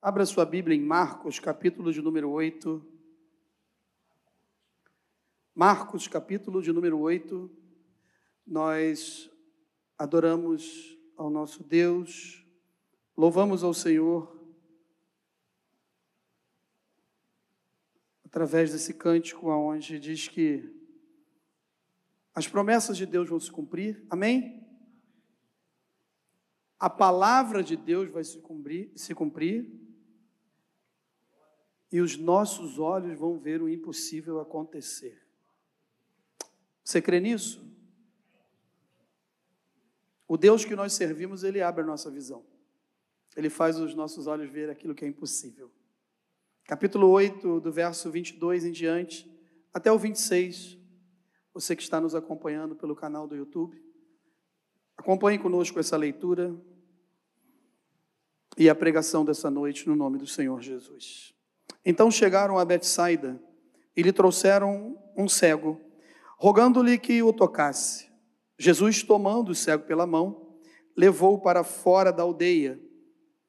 Abra sua Bíblia em Marcos, capítulo de número 8. Marcos, capítulo de número 8. Nós adoramos ao nosso Deus, louvamos ao Senhor através desse cântico aonde diz que as promessas de Deus vão se cumprir. Amém? A palavra de Deus vai se cumprir, se cumprir e os nossos olhos vão ver o impossível acontecer. Você crê nisso? O Deus que nós servimos, ele abre a nossa visão. Ele faz os nossos olhos ver aquilo que é impossível. Capítulo 8, do verso 22 em diante, até o 26. Você que está nos acompanhando pelo canal do YouTube, acompanhe conosco essa leitura e a pregação dessa noite no nome do Senhor Jesus. Então chegaram a Betsaida e lhe trouxeram um cego, rogando-lhe que o tocasse. Jesus, tomando o cego pela mão, levou-o para fora da aldeia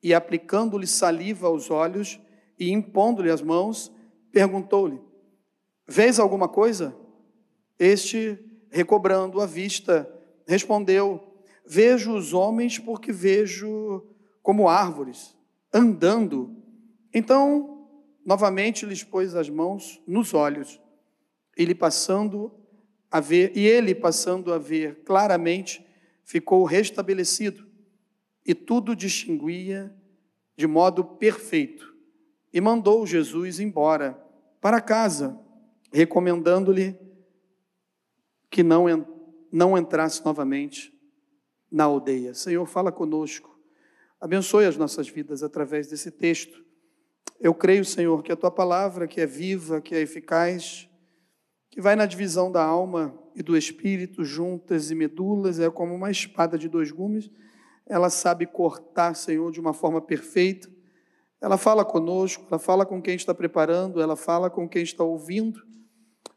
e, aplicando-lhe saliva aos olhos e impondo-lhe as mãos, perguntou-lhe: Vês alguma coisa? Este, recobrando a vista, respondeu: Vejo os homens porque vejo como árvores, andando. Então novamente lhes pôs as mãos nos olhos, ele passando a ver, e ele passando a ver claramente, ficou restabelecido, e tudo distinguia de modo perfeito. E mandou Jesus embora para casa, recomendando-lhe que não, não entrasse novamente na aldeia. Senhor, fala conosco, abençoe as nossas vidas através desse texto eu creio, Senhor, que a tua palavra, que é viva, que é eficaz, que vai na divisão da alma e do espírito, juntas e medulas, é como uma espada de dois gumes, ela sabe cortar, Senhor, de uma forma perfeita. Ela fala conosco, ela fala com quem está preparando, ela fala com quem está ouvindo,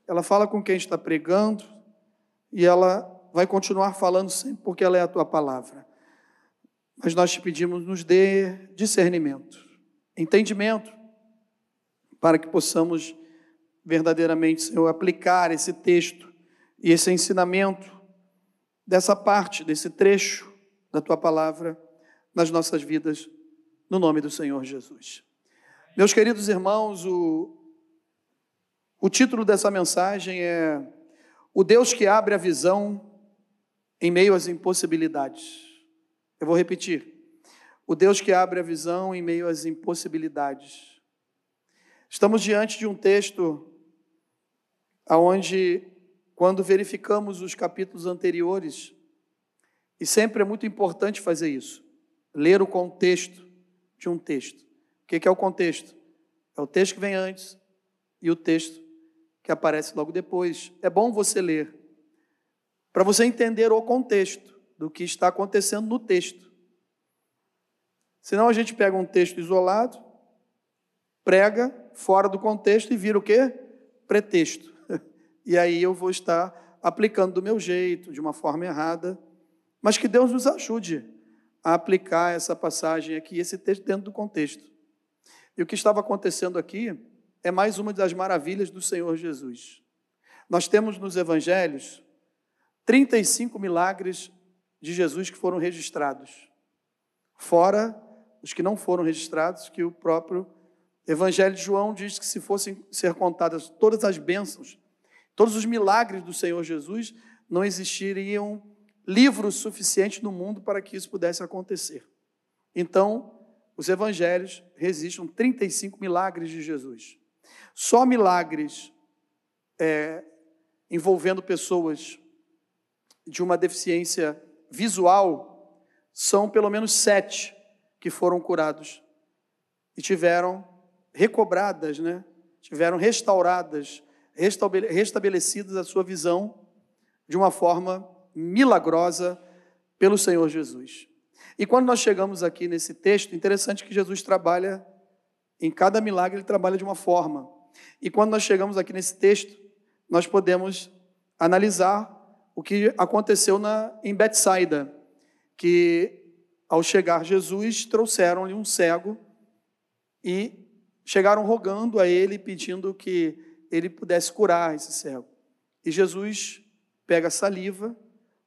ela fala com quem está pregando, e ela vai continuar falando sempre porque ela é a tua palavra. Mas nós te pedimos, nos dê discernimento entendimento, para que possamos verdadeiramente, Senhor, aplicar esse texto e esse ensinamento dessa parte, desse trecho da tua palavra nas nossas vidas, no nome do Senhor Jesus. Meus queridos irmãos, o, o título dessa mensagem é O Deus que abre a visão em meio às impossibilidades. Eu vou repetir o Deus que abre a visão em meio às impossibilidades. Estamos diante de um texto aonde quando verificamos os capítulos anteriores, e sempre é muito importante fazer isso, ler o contexto de um texto. O que é o contexto? É o texto que vem antes e o texto que aparece logo depois. É bom você ler, para você entender o contexto do que está acontecendo no texto. Senão a gente pega um texto isolado, prega fora do contexto e vira o quê? Pretexto. E aí eu vou estar aplicando do meu jeito, de uma forma errada. Mas que Deus nos ajude a aplicar essa passagem aqui, esse texto dentro do contexto. E o que estava acontecendo aqui é mais uma das maravilhas do Senhor Jesus. Nós temos nos evangelhos 35 milagres de Jesus que foram registrados, fora os que não foram registrados, que o próprio Evangelho de João diz que se fossem ser contadas todas as bênçãos, todos os milagres do Senhor Jesus, não existiriam livros suficientes no mundo para que isso pudesse acontecer. Então, os evangelhos registram 35 milagres de Jesus. Só milagres é, envolvendo pessoas de uma deficiência visual são pelo menos sete que foram curados e tiveram recobradas, né? tiveram restauradas, restabelecidas a sua visão de uma forma milagrosa pelo Senhor Jesus. E quando nós chegamos aqui nesse texto, interessante que Jesus trabalha, em cada milagre ele trabalha de uma forma. E quando nós chegamos aqui nesse texto, nós podemos analisar o que aconteceu na, em Betsaida, que ao chegar Jesus, trouxeram-lhe um cego e chegaram rogando a ele, pedindo que ele pudesse curar esse cego. E Jesus pega saliva,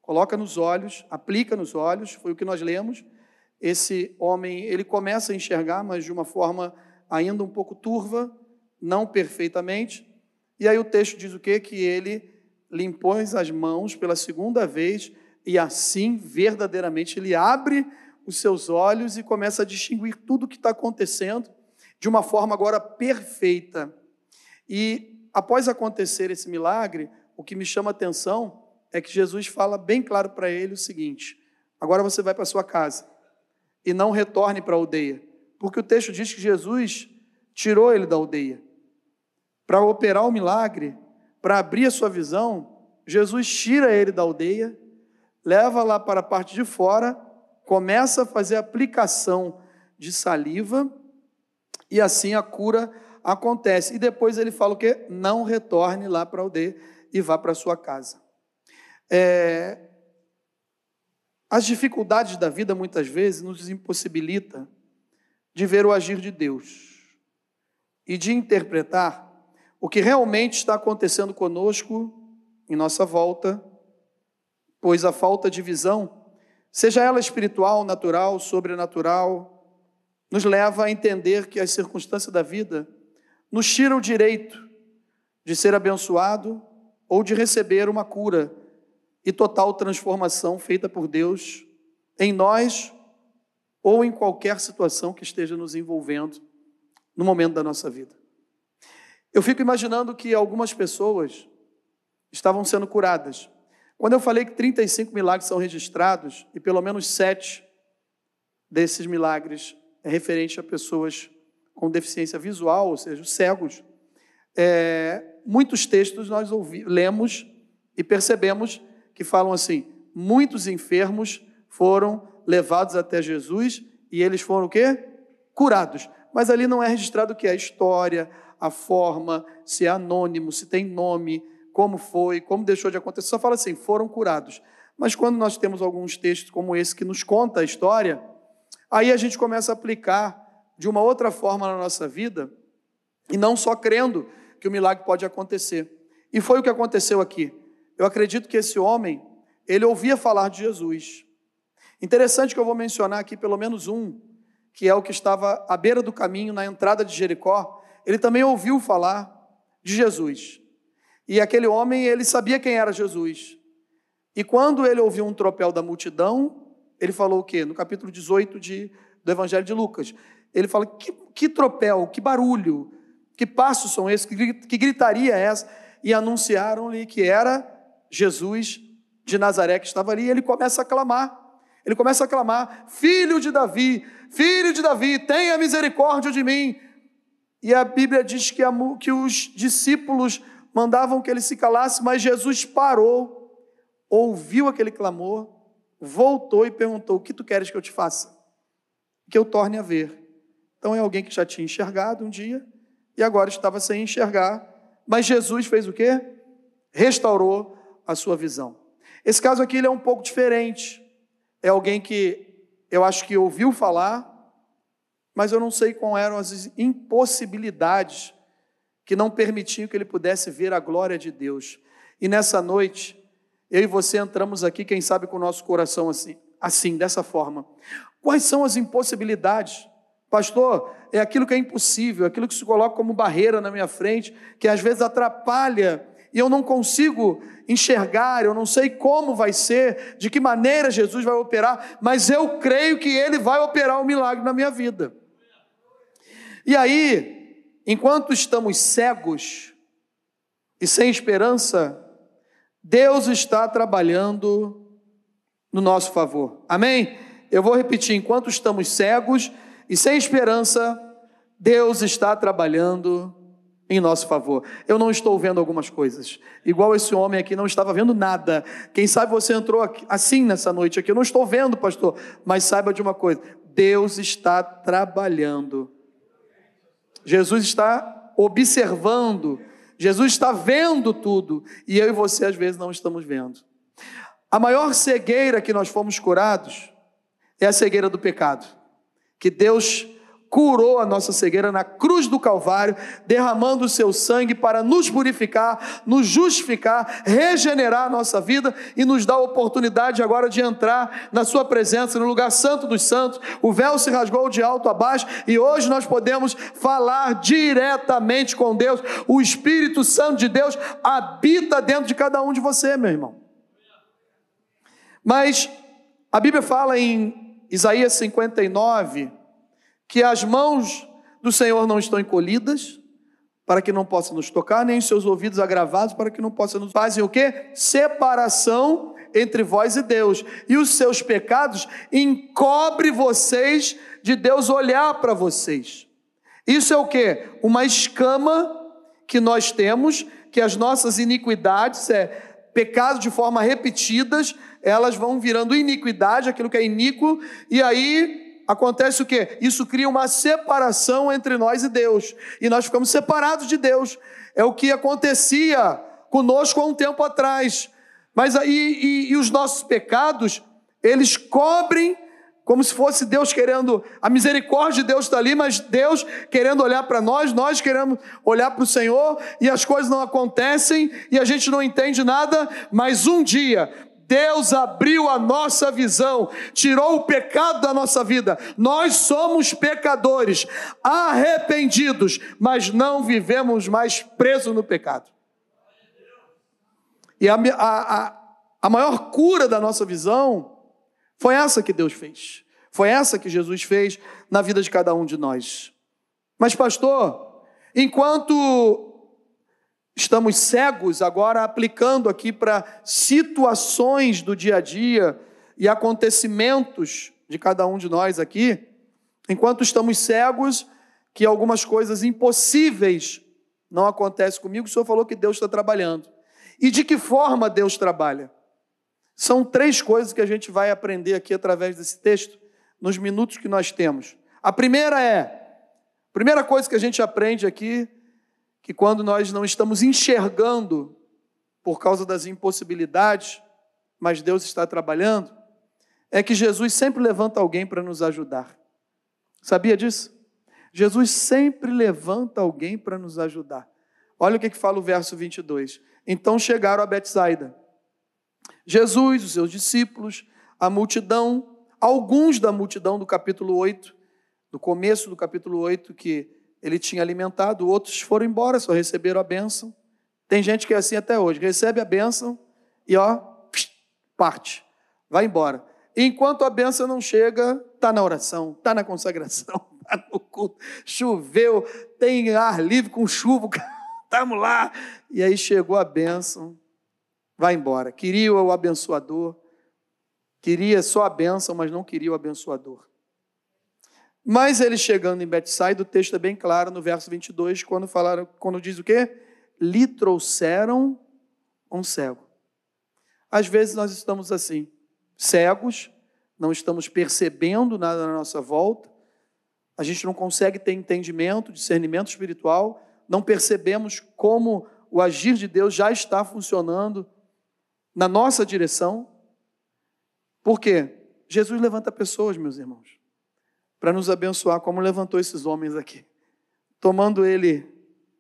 coloca nos olhos, aplica nos olhos, foi o que nós lemos. Esse homem, ele começa a enxergar, mas de uma forma ainda um pouco turva, não perfeitamente. E aí o texto diz o quê? Que ele limpou as mãos pela segunda vez e assim, verdadeiramente, ele abre os seus olhos e começa a distinguir tudo o que está acontecendo de uma forma agora perfeita. E após acontecer esse milagre, o que me chama a atenção é que Jesus fala bem claro para ele o seguinte: agora você vai para sua casa e não retorne para a aldeia, porque o texto diz que Jesus tirou ele da aldeia. Para operar o milagre, para abrir a sua visão, Jesus tira ele da aldeia, leva lá para a parte de fora, começa a fazer aplicação de saliva e assim a cura acontece. E depois ele fala o quê? Não retorne lá para a aldeia e vá para sua casa. É... As dificuldades da vida muitas vezes nos impossibilita de ver o agir de Deus e de interpretar o que realmente está acontecendo conosco em nossa volta, pois a falta de visão, seja ela espiritual, natural, sobrenatural, nos leva a entender que as circunstâncias da vida nos tiram o direito de ser abençoado ou de receber uma cura e total transformação feita por Deus em nós ou em qualquer situação que esteja nos envolvendo no momento da nossa vida. Eu fico imaginando que algumas pessoas estavam sendo curadas. Quando eu falei que 35 milagres são registrados e pelo menos sete desses milagres é referente a pessoas com deficiência visual, ou seja, cegos, é, muitos textos nós ouvi, lemos e percebemos que falam assim: muitos enfermos foram levados até Jesus e eles foram o quê? Curados. Mas ali não é registrado o que é a história, a forma, se é anônimo, se tem nome, como foi, como deixou de acontecer. Só fala assim: foram curados. Mas quando nós temos alguns textos como esse que nos conta a história, aí a gente começa a aplicar de uma outra forma na nossa vida e não só crendo que o milagre pode acontecer. E foi o que aconteceu aqui. Eu acredito que esse homem, ele ouvia falar de Jesus. Interessante que eu vou mencionar aqui pelo menos um, que é o que estava à beira do caminho, na entrada de Jericó. Ele também ouviu falar de Jesus. E aquele homem, ele sabia quem era Jesus. E quando ele ouviu um tropel da multidão, ele falou o quê? No capítulo 18 de, do Evangelho de Lucas. Ele fala: que, que tropel, que barulho, que passos são esses, que, que gritaria é essa? E anunciaram-lhe que era Jesus de Nazaré que estava ali. E ele começa a clamar. Ele começa a clamar: Filho de Davi, filho de Davi, tenha misericórdia de mim. E a Bíblia diz que, a, que os discípulos mandavam que ele se calasse, mas Jesus parou, ouviu aquele clamor, voltou e perguntou: O que tu queres que eu te faça? Que eu torne a ver. Então é alguém que já tinha enxergado um dia e agora estava sem enxergar, mas Jesus fez o quê? Restaurou a sua visão. Esse caso aqui ele é um pouco diferente. É alguém que eu acho que ouviu falar, mas eu não sei quais eram as impossibilidades que não permitiam que ele pudesse ver a glória de Deus. E nessa noite, eu e você entramos aqui, quem sabe com o nosso coração assim, assim, dessa forma. Quais são as impossibilidades? Pastor, é aquilo que é impossível, aquilo que se coloca como barreira na minha frente, que às vezes atrapalha e eu não consigo enxergar, eu não sei como vai ser, de que maneira Jesus vai operar, mas eu creio que Ele vai operar o um milagre na minha vida. E aí, enquanto estamos cegos e sem esperança, Deus está trabalhando no nosso favor. Amém? Eu vou repetir: enquanto estamos cegos e sem esperança, Deus está trabalhando em nosso favor. Eu não estou vendo algumas coisas. Igual esse homem aqui não estava vendo nada. Quem sabe você entrou aqui, assim nessa noite aqui. Eu não estou vendo, pastor. Mas saiba de uma coisa: Deus está trabalhando Jesus está observando, Jesus está vendo tudo, e eu e você às vezes não estamos vendo. A maior cegueira que nós fomos curados é a cegueira do pecado, que Deus curou a nossa cegueira na cruz do Calvário, derramando o seu sangue para nos purificar, nos justificar, regenerar a nossa vida e nos dar a oportunidade agora de entrar na Sua presença, no lugar santo dos santos. O véu se rasgou de alto a baixo e hoje nós podemos falar diretamente com Deus. O Espírito Santo de Deus habita dentro de cada um de você, meu irmão. Mas a Bíblia fala em Isaías 59, que as mãos do Senhor não estão encolhidas, para que não possa nos tocar, nem os seus ouvidos agravados, para que não possa nos fazem o quê? Separação entre vós e Deus. E os seus pecados encobre vocês de Deus olhar para vocês. Isso é o quê? Uma escama que nós temos, que as nossas iniquidades, é pecado de forma repetidas, elas vão virando iniquidade, aquilo que é iníquo, e aí acontece o que? Isso cria uma separação entre nós e Deus. E nós ficamos separados de Deus. É o que acontecia conosco há um tempo atrás. Mas aí, e, e os nossos pecados, eles cobrem como se fosse Deus querendo, a misericórdia de Deus está ali, mas Deus querendo olhar para nós, nós queremos olhar para o Senhor, e as coisas não acontecem, e a gente não entende nada, mas um dia Deus abriu a nossa visão, tirou o pecado da nossa vida. Nós somos pecadores, arrependidos, mas não vivemos mais presos no pecado. E a, a, a maior cura da nossa visão foi essa que Deus fez. Foi essa que Jesus fez na vida de cada um de nós. Mas, pastor, enquanto estamos cegos agora aplicando aqui para situações do dia a dia e acontecimentos de cada um de nós aqui, enquanto estamos cegos que algumas coisas impossíveis não acontecem comigo, o Senhor falou que Deus está trabalhando. E de que forma Deus trabalha? São três coisas que a gente vai aprender aqui através desse texto, nos minutos que nós temos. A primeira é, a primeira coisa que a gente aprende aqui que quando nós não estamos enxergando por causa das impossibilidades, mas Deus está trabalhando, é que Jesus sempre levanta alguém para nos ajudar. Sabia disso? Jesus sempre levanta alguém para nos ajudar. Olha o que, que fala o verso 22. Então chegaram a Betsaida. Jesus, os seus discípulos, a multidão, alguns da multidão do capítulo 8, do começo do capítulo 8, que ele tinha alimentado, outros foram embora, só receberam a bênção. Tem gente que é assim até hoje, recebe a bênção e ó, parte, vai embora. Enquanto a bênção não chega, está na oração, está na consagração, está no culto, choveu, tem ar livre com chuva, estamos lá. E aí chegou a bênção, vai embora. Queria o abençoador, queria só a bênção, mas não queria o abençoador. Mas ele chegando em Betsaida, o texto é bem claro no verso 22, quando falaram, quando diz o quê? Lhe trouxeram um cego. Às vezes nós estamos assim, cegos, não estamos percebendo nada na nossa volta, a gente não consegue ter entendimento, discernimento espiritual, não percebemos como o agir de Deus já está funcionando na nossa direção. Por quê? Jesus levanta pessoas, meus irmãos para nos abençoar, como levantou esses homens aqui. Tomando ele,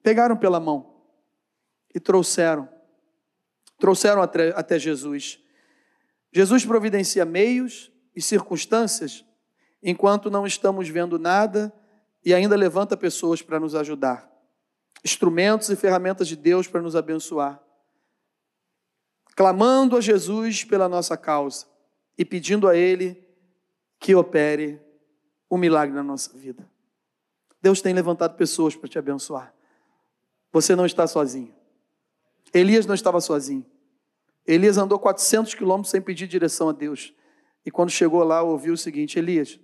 pegaram pela mão e trouxeram. Trouxeram até, até Jesus. Jesus providencia meios e circunstâncias enquanto não estamos vendo nada e ainda levanta pessoas para nos ajudar. Instrumentos e ferramentas de Deus para nos abençoar. Clamando a Jesus pela nossa causa e pedindo a Ele que opere um milagre na nossa vida. Deus tem levantado pessoas para te abençoar. Você não está sozinho. Elias não estava sozinho. Elias andou 400 quilômetros sem pedir direção a Deus. E quando chegou lá, ouviu o seguinte: Elias,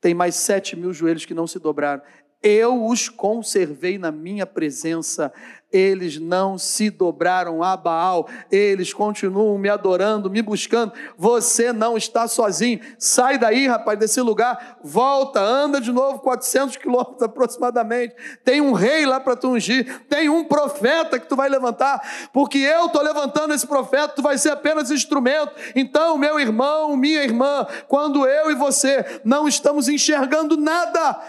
tem mais sete mil joelhos que não se dobraram eu os conservei na minha presença. Eles não se dobraram a Baal, eles continuam me adorando, me buscando. Você não está sozinho. Sai daí, rapaz, desse lugar, volta, anda de novo 400 quilômetros aproximadamente. Tem um rei lá para tu ungir, tem um profeta que tu vai levantar, porque eu estou levantando esse profeta, tu vai ser apenas instrumento. Então, meu irmão, minha irmã, quando eu e você não estamos enxergando nada,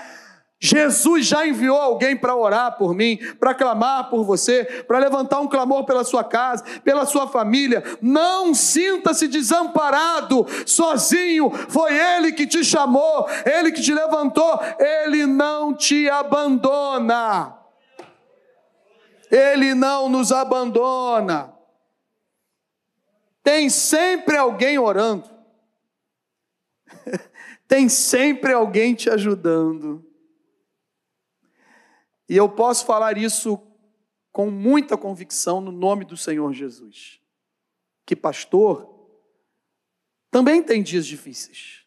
Jesus já enviou alguém para orar por mim, para clamar por você, para levantar um clamor pela sua casa, pela sua família. Não sinta-se desamparado, sozinho. Foi Ele que te chamou, Ele que te levantou. Ele não te abandona. Ele não nos abandona. Tem sempre alguém orando. Tem sempre alguém te ajudando. E eu posso falar isso com muita convicção no nome do Senhor Jesus. Que pastor também tem dias difíceis.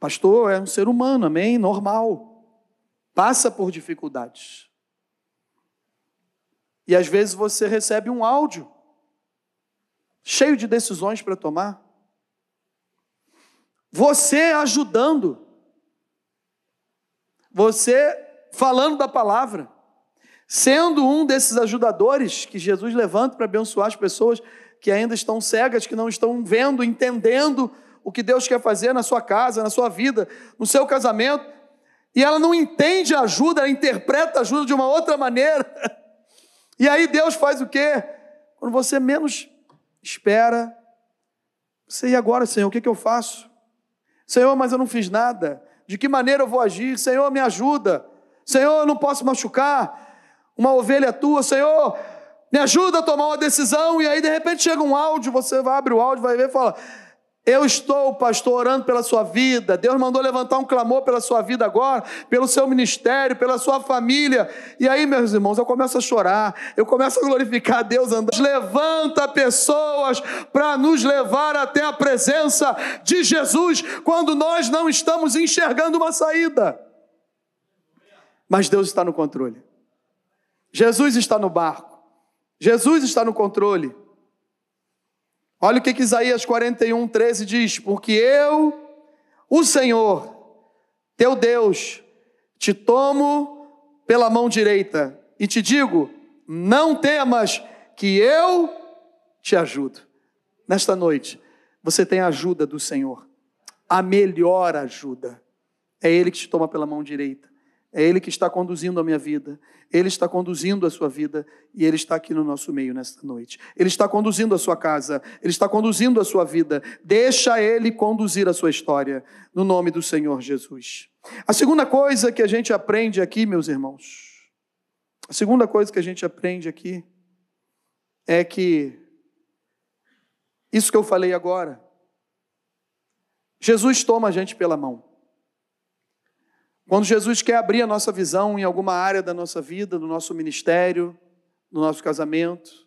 Pastor é um ser humano, amém? Normal. Passa por dificuldades. E às vezes você recebe um áudio cheio de decisões para tomar. Você ajudando. Você falando da palavra. Sendo um desses ajudadores que Jesus levanta para abençoar as pessoas que ainda estão cegas, que não estão vendo, entendendo o que Deus quer fazer na sua casa, na sua vida, no seu casamento, e ela não entende a ajuda, ela interpreta a ajuda de uma outra maneira. E aí Deus faz o quê? Quando você menos espera, você, e agora, Senhor, o que, que eu faço? Senhor, mas eu não fiz nada. De que maneira eu vou agir? Senhor, me ajuda. Senhor, eu não posso machucar uma ovelha tua. Senhor, me ajuda a tomar uma decisão. E aí, de repente, chega um áudio, você vai abrir o áudio, vai ver e fala: eu estou, pastor, orando pela sua vida. Deus mandou levantar um clamor pela sua vida agora, pelo seu ministério, pela sua família. E aí, meus irmãos, eu começo a chorar, eu começo a glorificar a Deus andando. Levanta pessoas para nos levar até a presença de Jesus quando nós não estamos enxergando uma saída. Mas Deus está no controle. Jesus está no barco. Jesus está no controle. Olha o que, que Isaías 41, 13 diz: Porque eu, o Senhor, teu Deus, te tomo pela mão direita e te digo: não temas, que eu te ajudo. Nesta noite, você tem a ajuda do Senhor, a melhor ajuda. É Ele que te toma pela mão direita. É Ele que está conduzindo a minha vida, Ele está conduzindo a sua vida e Ele está aqui no nosso meio nesta noite. Ele está conduzindo a sua casa, Ele está conduzindo a sua vida. Deixa Ele conduzir a sua história, no nome do Senhor Jesus. A segunda coisa que a gente aprende aqui, meus irmãos, a segunda coisa que a gente aprende aqui é que isso que eu falei agora, Jesus toma a gente pela mão. Quando Jesus quer abrir a nossa visão em alguma área da nossa vida, no nosso ministério, no nosso casamento,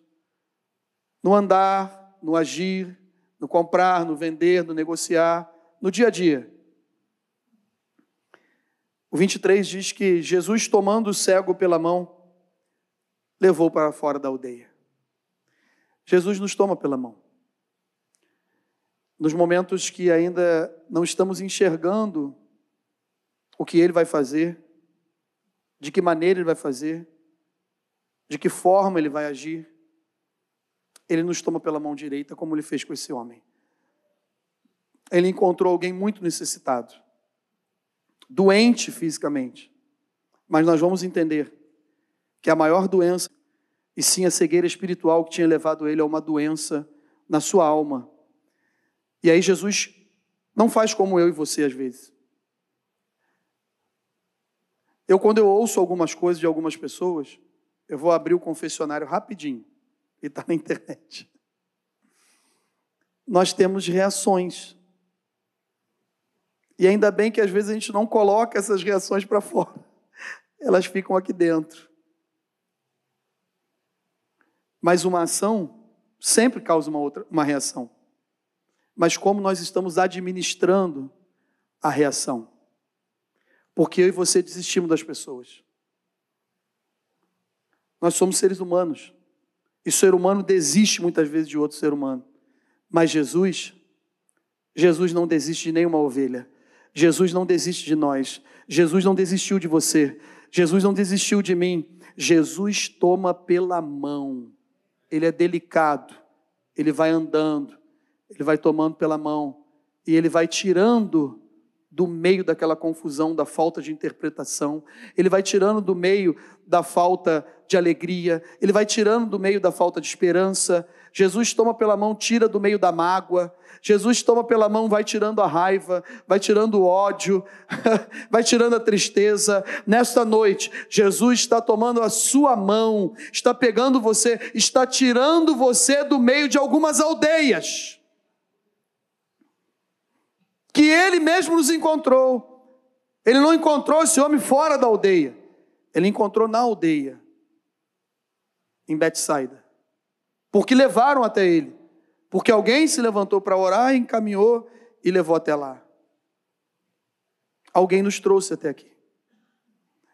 no andar, no agir, no comprar, no vender, no negociar, no dia a dia. O 23 diz que Jesus, tomando o cego pela mão, levou para fora da aldeia. Jesus nos toma pela mão. Nos momentos que ainda não estamos enxergando o que ele vai fazer, de que maneira ele vai fazer, de que forma ele vai agir. Ele nos toma pela mão direita, como ele fez com esse homem. Ele encontrou alguém muito necessitado, doente fisicamente. Mas nós vamos entender que a maior doença, e sim a cegueira espiritual que tinha levado ele a uma doença na sua alma. E aí Jesus não faz como eu e você às vezes. Eu, quando eu ouço algumas coisas de algumas pessoas, eu vou abrir o confessionário rapidinho, e está na internet. Nós temos reações. E ainda bem que às vezes a gente não coloca essas reações para fora, elas ficam aqui dentro. Mas uma ação sempre causa uma outra, uma reação. Mas como nós estamos administrando a reação? Porque eu e você desistimos das pessoas. Nós somos seres humanos. E o ser humano desiste muitas vezes de outro ser humano. Mas Jesus, Jesus não desiste de nenhuma ovelha. Jesus não desiste de nós. Jesus não desistiu de você. Jesus não desistiu de mim. Jesus toma pela mão. Ele é delicado. Ele vai andando. Ele vai tomando pela mão. E ele vai tirando do meio daquela confusão, da falta de interpretação, ele vai tirando do meio da falta de alegria, ele vai tirando do meio da falta de esperança. Jesus toma pela mão, tira do meio da mágoa. Jesus toma pela mão, vai tirando a raiva, vai tirando o ódio, vai tirando a tristeza. Nesta noite, Jesus está tomando a sua mão, está pegando você, está tirando você do meio de algumas aldeias que ele mesmo nos encontrou. Ele não encontrou esse homem fora da aldeia. Ele encontrou na aldeia, em Betsaida. Porque levaram até ele. Porque alguém se levantou para orar, encaminhou e levou até lá. Alguém nos trouxe até aqui.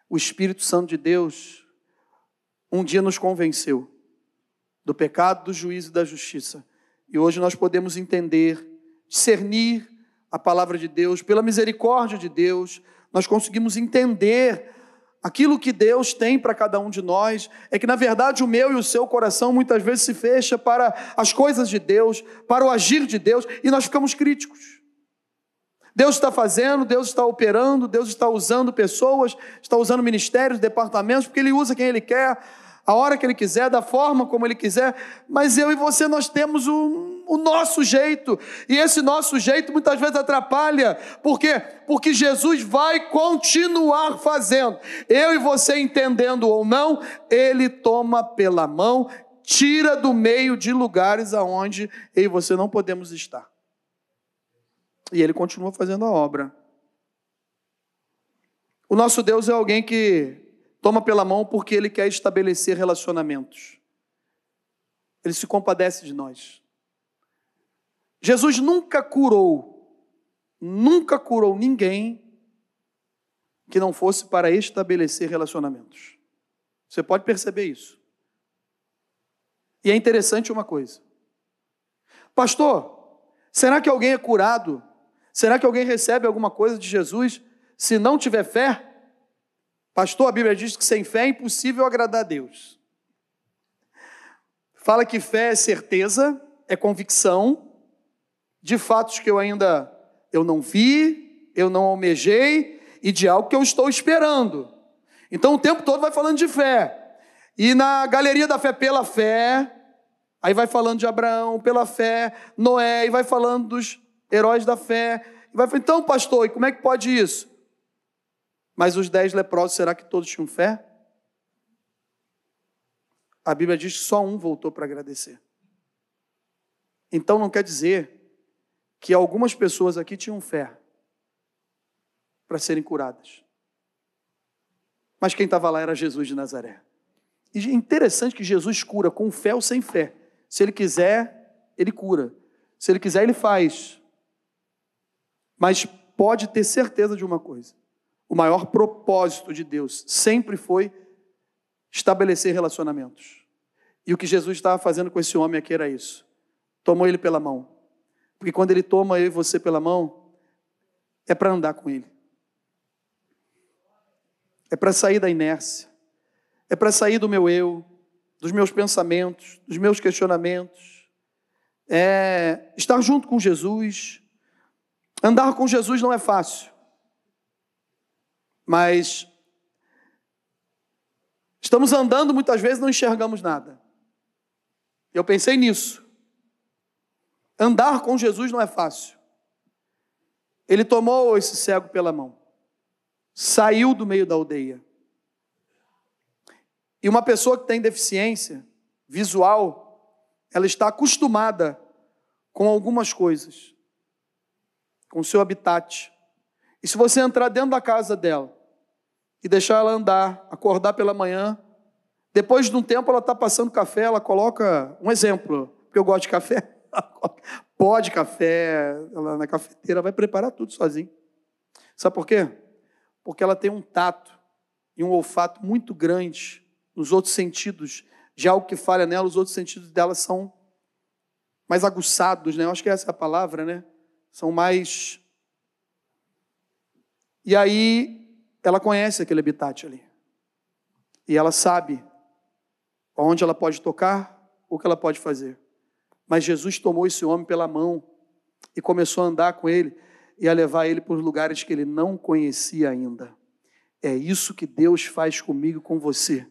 O Espírito Santo de Deus um dia nos convenceu do pecado, do juízo e da justiça. E hoje nós podemos entender, discernir a palavra de Deus, pela misericórdia de Deus, nós conseguimos entender aquilo que Deus tem para cada um de nós. É que, na verdade, o meu e o seu coração muitas vezes se fecha para as coisas de Deus, para o agir de Deus, e nós ficamos críticos. Deus está fazendo, Deus está operando, Deus está usando pessoas, está usando ministérios, departamentos, porque Ele usa quem Ele quer a hora que Ele quiser, da forma como Ele quiser, mas eu e você nós temos o, o nosso jeito, e esse nosso jeito muitas vezes atrapalha, por quê? Porque Jesus vai continuar fazendo, eu e você entendendo ou não, Ele toma pela mão, tira do meio de lugares aonde eu e você não podemos estar, e Ele continua fazendo a obra. O nosso Deus é alguém que Toma pela mão porque ele quer estabelecer relacionamentos. Ele se compadece de nós. Jesus nunca curou, nunca curou ninguém que não fosse para estabelecer relacionamentos. Você pode perceber isso. E é interessante uma coisa. Pastor, será que alguém é curado? Será que alguém recebe alguma coisa de Jesus se não tiver fé? Pastor, a Bíblia diz que sem fé é impossível agradar a Deus. Fala que fé é certeza, é convicção de fatos que eu ainda eu não vi, eu não almejei e de algo que eu estou esperando. Então o tempo todo vai falando de fé. E na galeria da fé pela fé, aí vai falando de Abraão pela fé, Noé, e vai falando dos heróis da fé. E vai então, pastor, e como é que pode isso? Mas os dez leprosos, será que todos tinham fé? A Bíblia diz que só um voltou para agradecer. Então não quer dizer que algumas pessoas aqui tinham fé para serem curadas. Mas quem estava lá era Jesus de Nazaré. E é interessante que Jesus cura com fé ou sem fé. Se ele quiser, ele cura. Se ele quiser, ele faz. Mas pode ter certeza de uma coisa: o maior propósito de Deus sempre foi estabelecer relacionamentos. E o que Jesus estava fazendo com esse homem aqui era isso. Tomou ele pela mão. Porque quando ele toma eu e você pela mão, é para andar com ele. É para sair da inércia. É para sair do meu eu, dos meus pensamentos, dos meus questionamentos. É estar junto com Jesus. Andar com Jesus não é fácil. Mas estamos andando muitas vezes não enxergamos nada. Eu pensei nisso. Andar com Jesus não é fácil. Ele tomou esse cego pela mão, saiu do meio da aldeia. E uma pessoa que tem deficiência visual, ela está acostumada com algumas coisas, com o seu habitat. E se você entrar dentro da casa dela e deixar ela andar, acordar pela manhã. Depois de um tempo, ela está passando café, ela coloca um exemplo, porque eu gosto de café. Pó de café, ela na cafeteira vai preparar tudo sozinha. Sabe por quê? Porque ela tem um tato e um olfato muito grande nos outros sentidos. Já o que falha nela, os outros sentidos dela são mais aguçados, né? Eu acho que essa é a palavra, né? São mais. E aí ela conhece aquele habitat ali. E ela sabe onde ela pode tocar, o que ela pode fazer. Mas Jesus tomou esse homem pela mão e começou a andar com ele. e a levar ele por lugares que ele não conhecia ainda. É isso que Deus faz comigo e com você.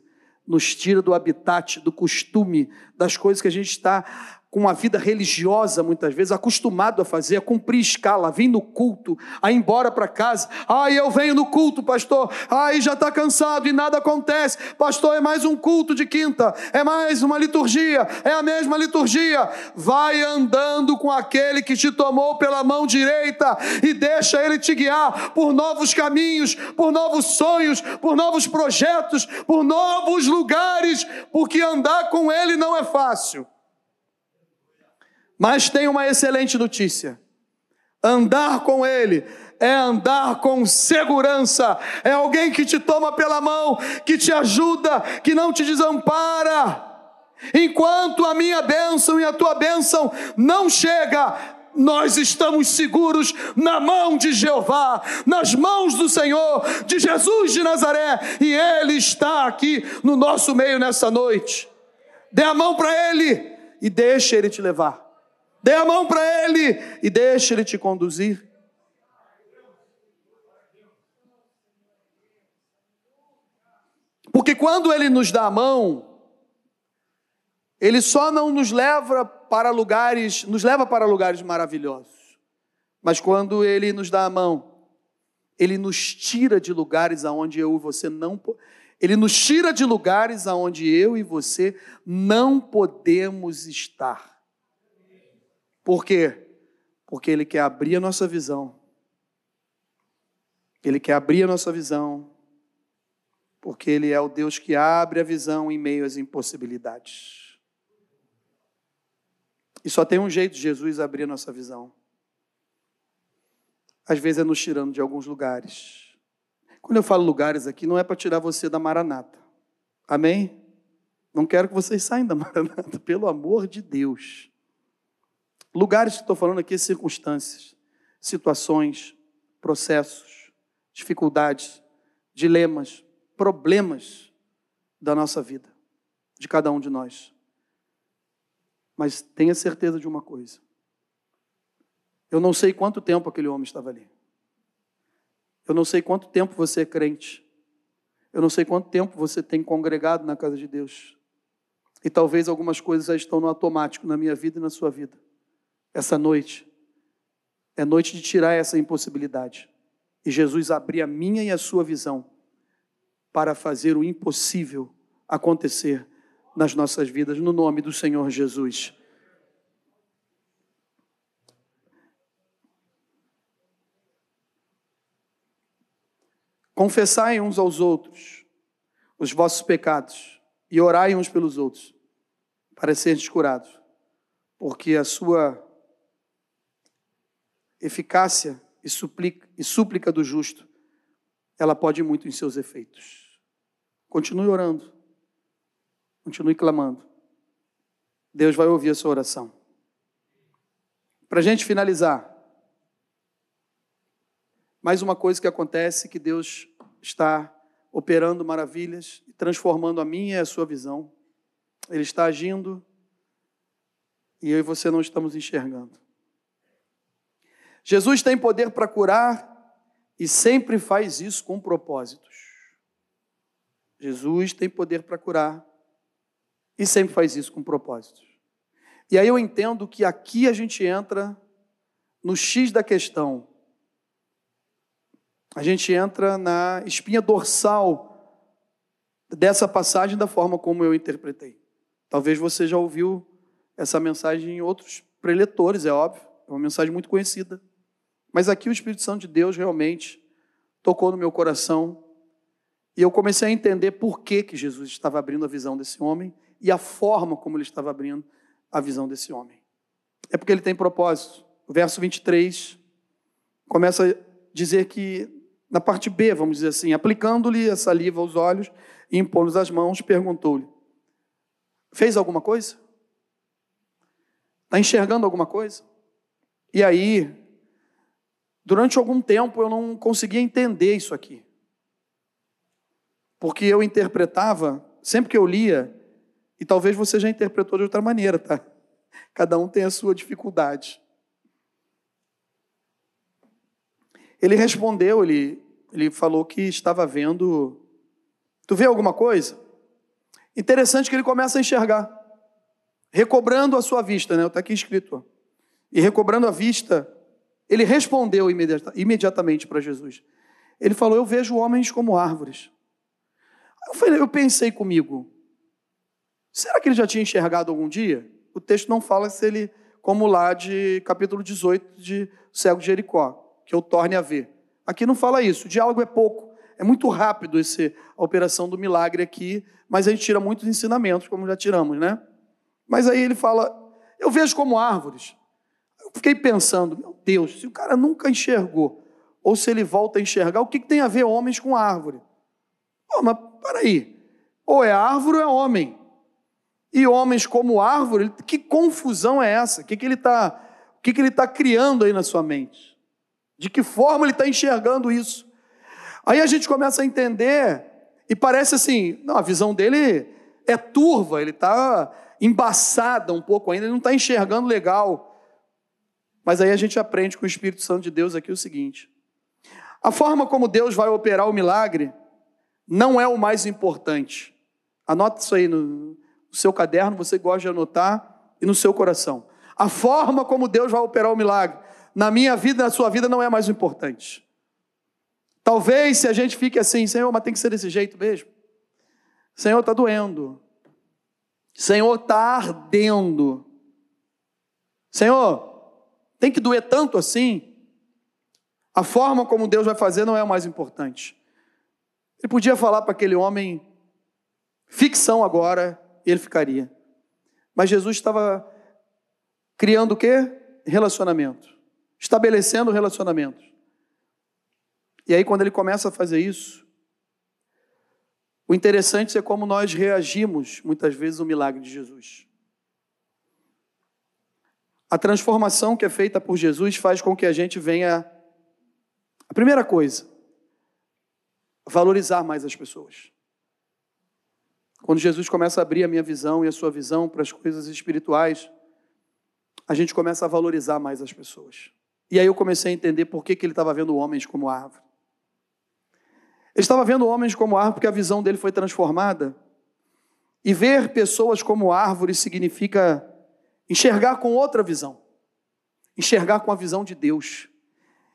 Nos tira do habitat, do costume, das coisas que a gente está com uma vida religiosa, muitas vezes, acostumado a fazer, a cumprir escala, a vir no culto, a ir embora para casa. Ai, eu venho no culto, pastor. Ai, já está cansado e nada acontece. Pastor, é mais um culto de quinta, é mais uma liturgia, é a mesma liturgia. Vai andando com aquele que te tomou pela mão direita e deixa ele te guiar por novos caminhos, por novos sonhos, por novos projetos, por novos lugares, porque andar com ele não é fácil. Mas tem uma excelente notícia: andar com Ele é andar com segurança, é alguém que te toma pela mão, que te ajuda, que não te desampara. Enquanto a minha bênção e a tua bênção não chega, nós estamos seguros na mão de Jeová, nas mãos do Senhor, de Jesus de Nazaré, e Ele está aqui no nosso meio nessa noite. Dê a mão para Ele e deixe Ele te levar. Dê a mão para Ele e deixe Ele te conduzir. Porque quando Ele nos dá a mão, Ele só não nos leva para lugares, nos leva para lugares maravilhosos. Mas quando Ele nos dá a mão, Ele nos tira de lugares aonde eu e você não ele nos tira de lugares aonde eu e você não podemos estar. Por quê? Porque Ele quer abrir a nossa visão. Ele quer abrir a nossa visão. Porque Ele é o Deus que abre a visão em meio às impossibilidades. E só tem um jeito de Jesus abrir a nossa visão. Às vezes é nos tirando de alguns lugares. Quando eu falo lugares aqui, não é para tirar você da maranata. Amém? Não quero que vocês saiam da maranata, pelo amor de Deus. Lugares que estou falando aqui, circunstâncias, situações, processos, dificuldades, dilemas, problemas da nossa vida, de cada um de nós. Mas tenha certeza de uma coisa. Eu não sei quanto tempo aquele homem estava ali. Eu não sei quanto tempo você é crente. Eu não sei quanto tempo você tem congregado na casa de Deus. E talvez algumas coisas já estão no automático na minha vida e na sua vida essa noite é noite de tirar essa impossibilidade. E Jesus abrir a minha e a sua visão para fazer o impossível acontecer nas nossas vidas, no nome do Senhor Jesus. Confessai uns aos outros os vossos pecados e orai uns pelos outros, para serem curados, porque a sua eficácia e súplica, e súplica do justo, ela pode muito em seus efeitos. Continue orando. Continue clamando. Deus vai ouvir a sua oração. Para a gente finalizar, mais uma coisa que acontece que Deus está operando maravilhas e transformando a minha e a sua visão. Ele está agindo e eu e você não estamos enxergando. Jesus tem poder para curar e sempre faz isso com propósitos. Jesus tem poder para curar e sempre faz isso com propósitos. E aí eu entendo que aqui a gente entra no X da questão. A gente entra na espinha dorsal dessa passagem da forma como eu interpretei. Talvez você já ouviu essa mensagem em outros preletores, é óbvio, é uma mensagem muito conhecida. Mas aqui o Espírito Santo de Deus realmente tocou no meu coração e eu comecei a entender por que, que Jesus estava abrindo a visão desse homem e a forma como ele estava abrindo a visão desse homem. É porque ele tem propósito. O verso 23 começa a dizer que, na parte B, vamos dizer assim, aplicando-lhe a saliva aos olhos e impondo as mãos, perguntou-lhe: Fez alguma coisa? Está enxergando alguma coisa? E aí, Durante algum tempo eu não conseguia entender isso aqui. Porque eu interpretava, sempre que eu lia, e talvez você já interpretou de outra maneira, tá? Cada um tem a sua dificuldade. Ele respondeu, ele, ele falou que estava vendo. Tu vê alguma coisa? Interessante que ele começa a enxergar, recobrando a sua vista, né? Está aqui escrito. E recobrando a vista, ele respondeu imediatamente para Jesus. Ele falou: Eu vejo homens como árvores. Eu, falei, eu pensei comigo, será que ele já tinha enxergado algum dia? O texto não fala se ele, como lá de capítulo 18 de Cego de Jericó, que eu torne a ver. Aqui não fala isso, o diálogo é pouco, é muito rápido esse, a operação do milagre aqui, mas a gente tira muitos ensinamentos, como já tiramos, né? Mas aí ele fala: Eu vejo como árvores. Fiquei pensando, meu Deus, se o cara nunca enxergou, ou se ele volta a enxergar, o que, que tem a ver homens com árvore? Pô, mas peraí, ou é árvore ou é homem. E homens como árvore, que confusão é essa? O que, que ele está que que ele tá criando aí na sua mente? De que forma ele está enxergando isso? Aí a gente começa a entender, e parece assim, não, a visão dele é turva, ele está embaçada um pouco ainda, ele não está enxergando legal. Mas aí a gente aprende com o Espírito Santo de Deus aqui o seguinte: a forma como Deus vai operar o milagre não é o mais importante. Anote isso aí no, seu caderno, você gosta de anotar, e no seu coração. A forma como Deus vai operar o milagre, na minha vida, na sua vida, não é mais importante. Talvez se a gente fique assim, Senhor, mas tem que ser desse jeito mesmo. Senhor, está doendo. Senhor, está ardendo. Senhor, tem que doer tanto assim? A forma como Deus vai fazer não é o mais importante. Ele podia falar para aquele homem ficção agora, ele ficaria. Mas Jesus estava criando o quê? Relacionamento. Estabelecendo relacionamentos. E aí, quando ele começa a fazer isso, o interessante é como nós reagimos, muitas vezes, ao milagre de Jesus. A transformação que é feita por Jesus faz com que a gente venha. A primeira coisa, valorizar mais as pessoas. Quando Jesus começa a abrir a minha visão e a sua visão para as coisas espirituais, a gente começa a valorizar mais as pessoas. E aí eu comecei a entender por que, que ele estava vendo homens como árvore. Ele estava vendo homens como árvore porque a visão dele foi transformada. E ver pessoas como árvore significa enxergar com outra visão, enxergar com a visão de Deus.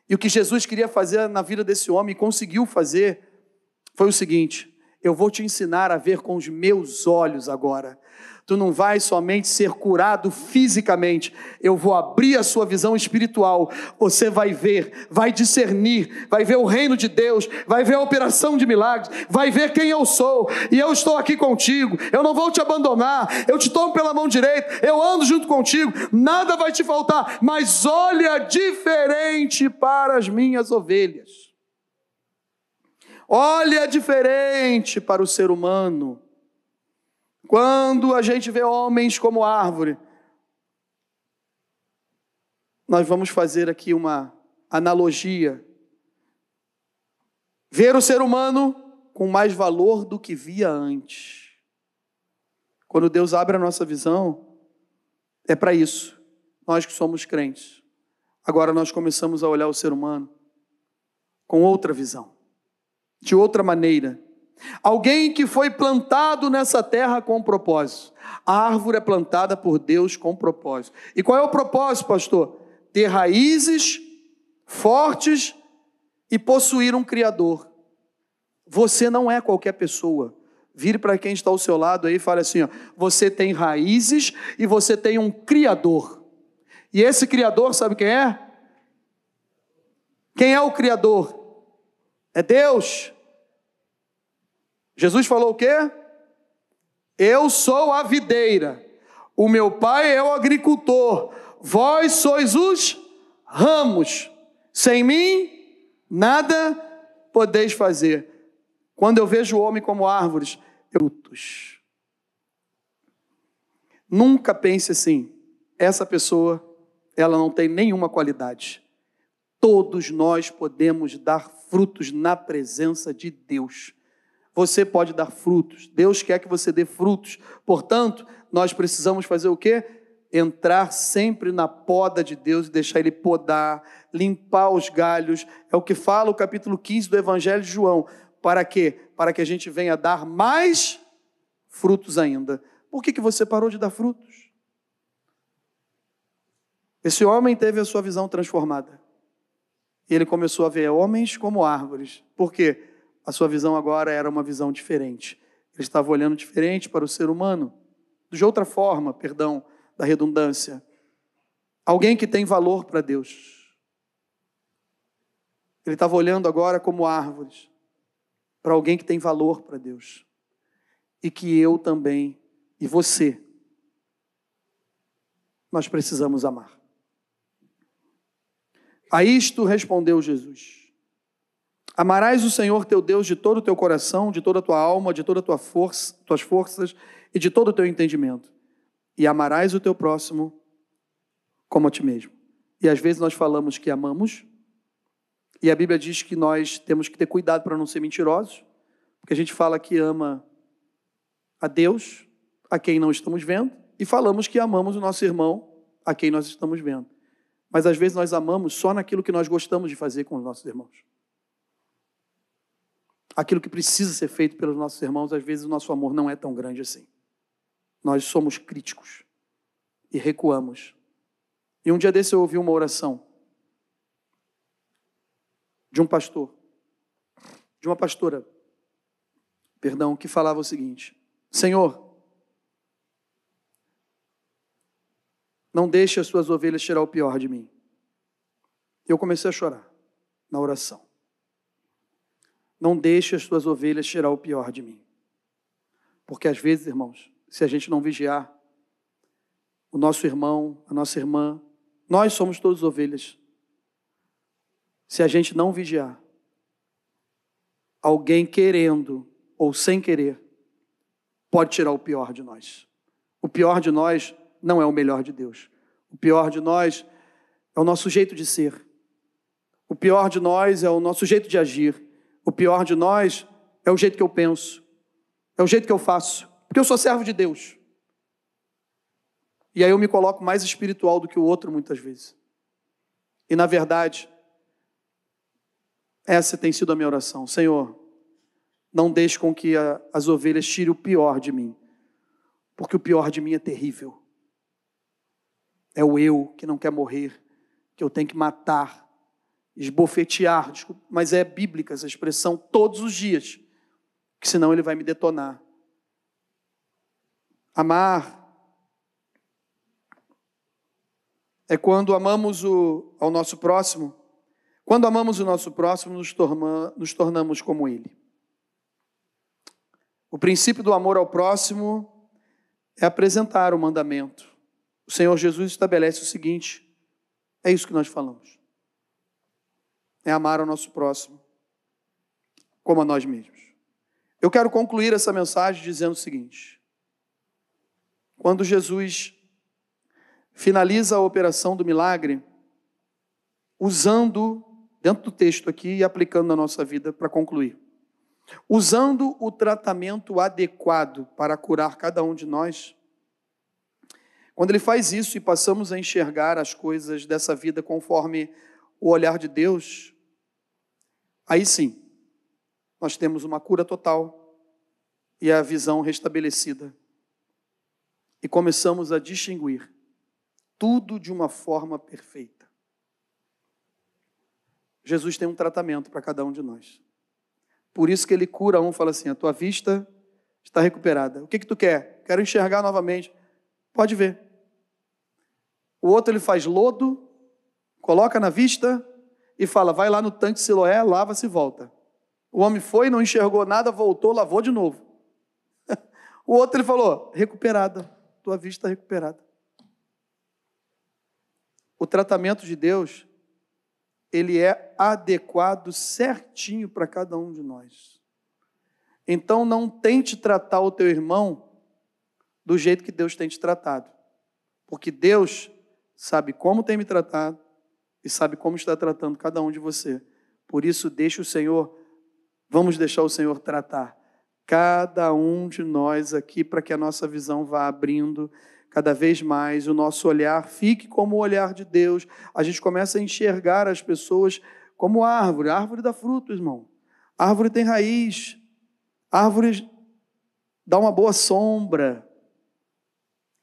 E o que Jesus queria fazer na vida desse homem, conseguiu fazer, foi o seguinte: eu vou te ensinar a ver com os meus olhos agora tu não vai somente ser curado fisicamente, eu vou abrir a sua visão espiritual. Você vai ver, vai discernir, vai ver o reino de Deus, vai ver a operação de milagres, vai ver quem eu sou, e eu estou aqui contigo. Eu não vou te abandonar, eu te tomo pela mão direita, eu ando junto contigo, nada vai te faltar, mas olha diferente para as minhas ovelhas. Olha diferente para o ser humano. Quando a gente vê homens como árvore, nós vamos fazer aqui uma analogia. Ver o ser humano com mais valor do que via antes. Quando Deus abre a nossa visão, é para isso. Nós que somos crentes. Agora nós começamos a olhar o ser humano com outra visão, de outra maneira. Alguém que foi plantado nessa terra com propósito. A árvore é plantada por Deus com propósito. E qual é o propósito, pastor? Ter raízes fortes e possuir um Criador. Você não é qualquer pessoa. Vire para quem está ao seu lado aí e fale assim: ó, você tem raízes e você tem um Criador. E esse Criador, sabe quem é? Quem é o Criador? É Deus. Jesus falou o quê? Eu sou a videira, o meu pai é o agricultor, vós sois os ramos. Sem mim, nada podeis fazer. Quando eu vejo o homem como árvores, frutos. Nunca pense assim, essa pessoa, ela não tem nenhuma qualidade. Todos nós podemos dar frutos na presença de Deus você pode dar frutos. Deus quer que você dê frutos. Portanto, nós precisamos fazer o quê? entrar sempre na poda de Deus e deixar Ele podar, limpar os galhos. É o que fala o capítulo 15 do Evangelho de João. Para quê? Para que a gente venha dar mais frutos ainda. Por que, que você parou de dar frutos? Esse homem teve a sua visão transformada. E ele começou a ver homens como árvores. Por quê? A sua visão agora era uma visão diferente. Ele estava olhando diferente para o ser humano, de outra forma, perdão, da redundância. Alguém que tem valor para Deus. Ele estava olhando agora como árvores, para alguém que tem valor para Deus. E que eu também, e você, nós precisamos amar. A isto respondeu Jesus: Amarás o Senhor teu Deus de todo o teu coração, de toda a tua alma, de toda a tua força, tuas forças e de todo o teu entendimento. E amarás o teu próximo como a ti mesmo. E às vezes nós falamos que amamos, e a Bíblia diz que nós temos que ter cuidado para não ser mentirosos, porque a gente fala que ama a Deus, a quem não estamos vendo, e falamos que amamos o nosso irmão, a quem nós estamos vendo. Mas às vezes nós amamos só naquilo que nós gostamos de fazer com os nossos irmãos. Aquilo que precisa ser feito pelos nossos irmãos, às vezes o nosso amor não é tão grande assim. Nós somos críticos e recuamos. E um dia desse eu ouvi uma oração de um pastor, de uma pastora, perdão, que falava o seguinte: Senhor, Não deixe as suas ovelhas tirar o pior de mim. Eu comecei a chorar na oração. Não deixe as suas ovelhas tirar o pior de mim. Porque às vezes, irmãos, se a gente não vigiar, o nosso irmão, a nossa irmã, nós somos todos ovelhas. Se a gente não vigiar, alguém querendo ou sem querer pode tirar o pior de nós. O pior de nós não é o melhor de Deus. O pior de nós é o nosso jeito de ser. O pior de nós é o nosso jeito de agir. O pior de nós é o jeito que eu penso. É o jeito que eu faço. Porque eu sou servo de Deus. E aí eu me coloco mais espiritual do que o outro muitas vezes. E na verdade, essa tem sido a minha oração. Senhor, não deixe com que a, as ovelhas tirem o pior de mim. Porque o pior de mim é terrível. É o eu que não quer morrer, que eu tenho que matar, esbofetear, desculpa, mas é bíblica essa expressão todos os dias, que senão ele vai me detonar. Amar é quando amamos o, ao nosso próximo. Quando amamos o nosso próximo, nos, torma, nos tornamos como ele. O princípio do amor ao próximo é apresentar o mandamento. O Senhor Jesus estabelece o seguinte: é isso que nós falamos. É amar o nosso próximo como a nós mesmos. Eu quero concluir essa mensagem dizendo o seguinte: quando Jesus finaliza a operação do milagre, usando, dentro do texto aqui e aplicando na nossa vida para concluir, usando o tratamento adequado para curar cada um de nós, quando ele faz isso e passamos a enxergar as coisas dessa vida conforme o olhar de Deus, aí sim, nós temos uma cura total e a visão restabelecida. E começamos a distinguir tudo de uma forma perfeita. Jesus tem um tratamento para cada um de nós. Por isso que ele cura um, fala assim: a tua vista está recuperada. O que, que tu quer? Quero enxergar novamente. Pode ver. O outro ele faz lodo, coloca na vista e fala: vai lá no tanque Siloé, lava-se e volta. O homem foi, não enxergou nada, voltou, lavou de novo. o outro ele falou: recuperada, tua vista recuperada. O tratamento de Deus, ele é adequado certinho para cada um de nós. Então não tente tratar o teu irmão do jeito que Deus tem te tratado. Porque Deus sabe como tem me tratado e sabe como está tratando cada um de você. Por isso, deixe o Senhor, vamos deixar o Senhor tratar cada um de nós aqui para que a nossa visão vá abrindo cada vez mais o nosso olhar fique como o olhar de Deus. A gente começa a enxergar as pessoas como árvore. Árvore dá fruto, irmão. Árvore tem raiz. Árvore dá uma boa sombra.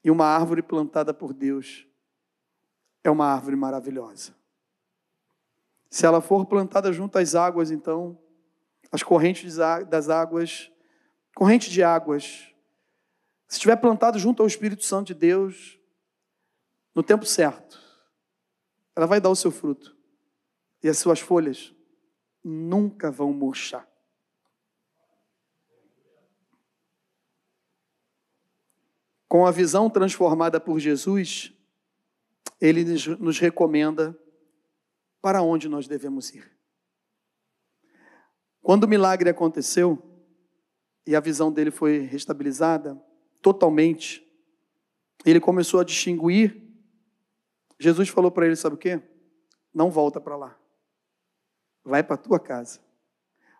E uma árvore plantada por Deus é uma árvore maravilhosa. Se ela for plantada junto às águas, então, as correntes das águas, corrente de águas, se estiver plantado junto ao Espírito Santo de Deus, no tempo certo, ela vai dar o seu fruto. E as suas folhas nunca vão murchar. Com a visão transformada por Jesus, ele nos recomenda para onde nós devemos ir. Quando o milagre aconteceu e a visão dele foi restabilizada totalmente, ele começou a distinguir. Jesus falou para ele: Sabe o que? Não volta para lá. Vai para a tua casa.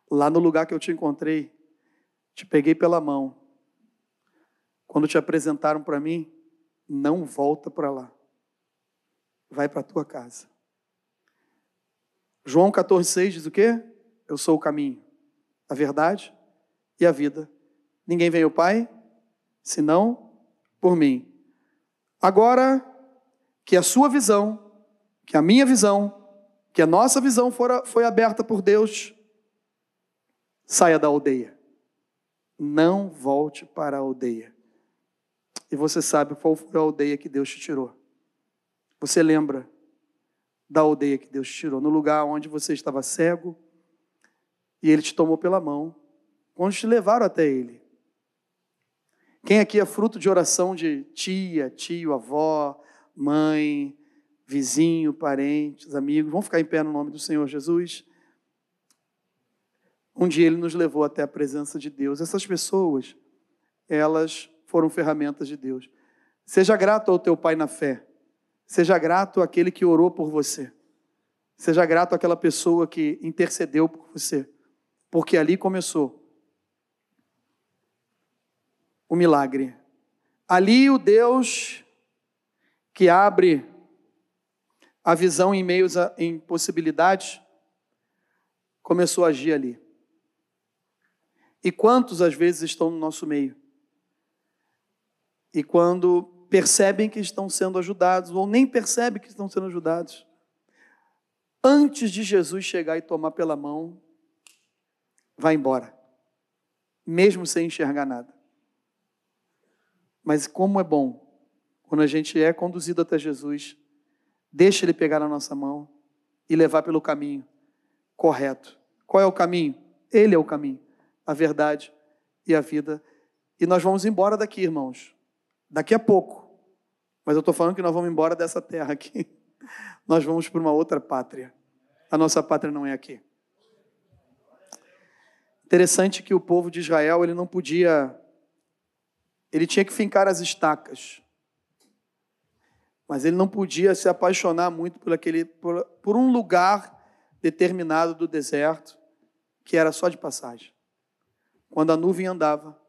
Lá no lugar que eu te encontrei, te peguei pela mão. Quando te apresentaram para mim, não volta para lá vai para a tua casa. João 14,6 diz o quê? Eu sou o caminho, a verdade e a vida. Ninguém vem ao Pai, senão por mim. Agora que a sua visão, que a minha visão, que a nossa visão fora, foi aberta por Deus, saia da aldeia. Não volte para a aldeia. E você sabe qual foi a aldeia que Deus te tirou. Você lembra da aldeia que Deus tirou, no lugar onde você estava cego e Ele te tomou pela mão, quando te levaram até Ele. Quem aqui é fruto de oração de tia, tio, avó, mãe, vizinho, parentes, amigos? Vamos ficar em pé no nome do Senhor Jesus? Um dia Ele nos levou até a presença de Deus. Essas pessoas, elas foram ferramentas de Deus. Seja grato ao teu pai na fé Seja grato àquele que orou por você. Seja grato àquela pessoa que intercedeu por você. Porque ali começou o milagre. Ali o Deus que abre a visão em meios a impossibilidades começou a agir ali. E quantos às vezes estão no nosso meio? E quando percebem que estão sendo ajudados, ou nem percebem que estão sendo ajudados. Antes de Jesus chegar e tomar pela mão, vai embora, mesmo sem enxergar nada. Mas como é bom quando a gente é conduzido até Jesus, deixa Ele pegar na nossa mão e levar pelo caminho correto. Qual é o caminho? Ele é o caminho, a verdade e a vida. E nós vamos embora daqui, irmãos, daqui a pouco. Mas eu estou falando que nós vamos embora dessa terra aqui. Nós vamos para uma outra pátria. A nossa pátria não é aqui. Interessante que o povo de Israel, ele não podia, ele tinha que fincar as estacas. Mas ele não podia se apaixonar muito por, aquele, por, por um lugar determinado do deserto, que era só de passagem. Quando a nuvem andava,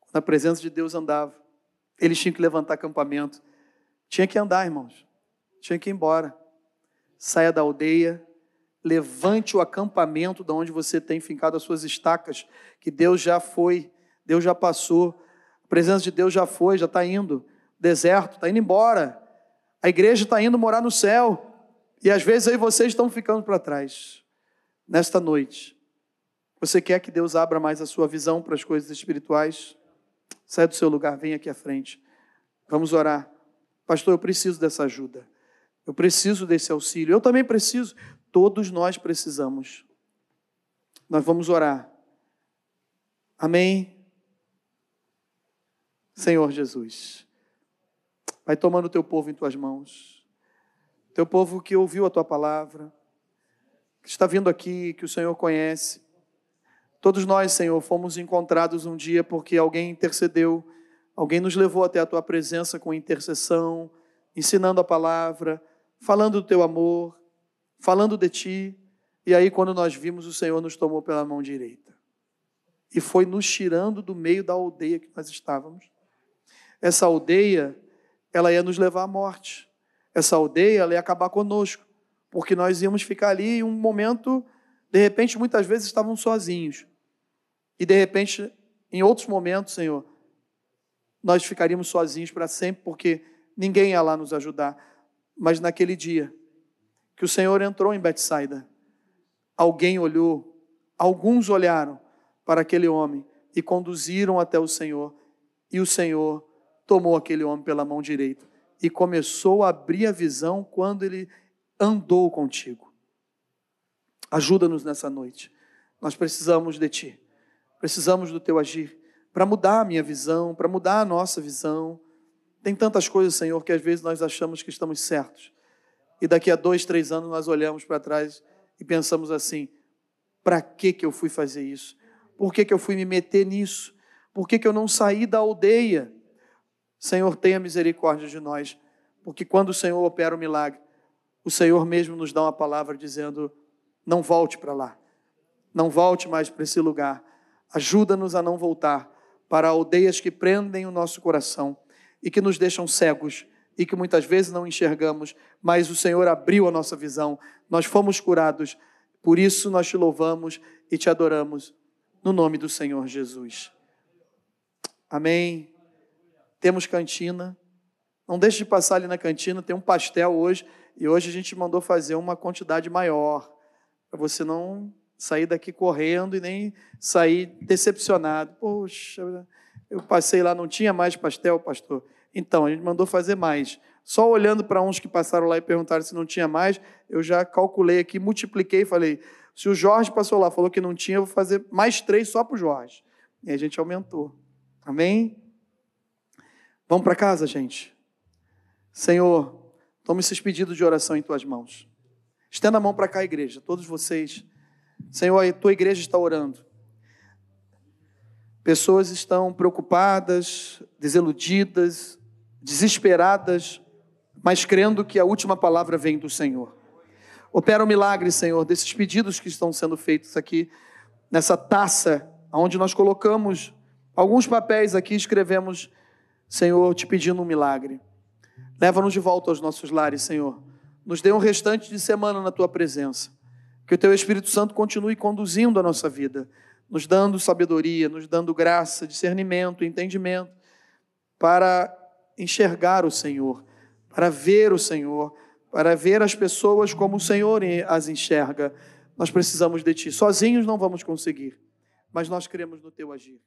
quando a presença de Deus andava, eles tinham que levantar acampamento. Tinha que andar, irmãos. Tinha que ir embora. Saia da aldeia, levante o acampamento de onde você tem fincado as suas estacas, que Deus já foi, Deus já passou, a presença de Deus já foi, já está indo. Deserto, está indo embora. A igreja está indo morar no céu. E às vezes aí vocês estão ficando para trás. Nesta noite, você quer que Deus abra mais a sua visão para as coisas espirituais? Sai do seu lugar, vem aqui à frente. Vamos orar. Pastor, eu preciso dessa ajuda. Eu preciso desse auxílio. Eu também preciso. Todos nós precisamos. Nós vamos orar. Amém. Senhor Jesus, vai tomando o teu povo em tuas mãos. Teu povo que ouviu a tua palavra, que está vindo aqui, que o Senhor conhece. Todos nós, Senhor, fomos encontrados um dia porque alguém intercedeu, alguém nos levou até a tua presença com intercessão, ensinando a palavra, falando do teu amor, falando de ti. E aí, quando nós vimos, o Senhor nos tomou pela mão direita e foi nos tirando do meio da aldeia que nós estávamos. Essa aldeia ela ia nos levar à morte. Essa aldeia ela ia acabar conosco, porque nós íamos ficar ali em um momento, de repente, muitas vezes estavam sozinhos. E de repente, em outros momentos, Senhor, nós ficaríamos sozinhos para sempre, porque ninguém ia lá nos ajudar. Mas naquele dia que o Senhor entrou em Betsaida, alguém olhou, alguns olharam para aquele homem e conduziram até o Senhor, e o Senhor tomou aquele homem pela mão direita e começou a abrir a visão quando ele andou contigo. Ajuda-nos nessa noite. Nós precisamos de ti. Precisamos do teu agir para mudar a minha visão, para mudar a nossa visão. Tem tantas coisas, Senhor, que às vezes nós achamos que estamos certos. E daqui a dois, três anos nós olhamos para trás e pensamos assim: para que, que eu fui fazer isso? Por que, que eu fui me meter nisso? Por que, que eu não saí da aldeia? Senhor, tenha misericórdia de nós, porque quando o Senhor opera o milagre, o Senhor mesmo nos dá uma palavra dizendo: não volte para lá, não volte mais para esse lugar, ajuda-nos a não voltar para aldeias que prendem o nosso coração e que nos deixam cegos e que muitas vezes não enxergamos, mas o Senhor abriu a nossa visão, nós fomos curados, por isso nós te louvamos e te adoramos, no nome do Senhor Jesus. Amém. Temos cantina. Não deixe de passar ali na cantina, tem um pastel hoje. E hoje a gente mandou fazer uma quantidade maior. Para você não sair daqui correndo e nem sair decepcionado. Poxa, eu passei lá, não tinha mais pastel, pastor. Então, a gente mandou fazer mais. Só olhando para uns que passaram lá e perguntaram se não tinha mais, eu já calculei aqui, multipliquei e falei: se o Jorge passou lá falou que não tinha, eu vou fazer mais três só para o Jorge. E a gente aumentou. Amém? Vamos para casa, gente. Senhor, tome esses pedidos de oração em tuas mãos. Estenda a mão para cá, igreja, todos vocês. Senhor, a tua igreja está orando. Pessoas estão preocupadas, desiludidas, desesperadas, mas crendo que a última palavra vem do Senhor. Opera o um milagre, Senhor, desses pedidos que estão sendo feitos aqui, nessa taça, onde nós colocamos alguns papéis aqui, escrevemos Senhor, te pedindo um milagre. Leva-nos de volta aos nossos lares, Senhor. Nos dê um restante de semana na tua presença. Que o teu Espírito Santo continue conduzindo a nossa vida, nos dando sabedoria, nos dando graça, discernimento, entendimento, para enxergar o Senhor, para ver o Senhor, para ver as pessoas como o Senhor as enxerga. Nós precisamos de Ti. Sozinhos não vamos conseguir, mas nós cremos no Teu agir.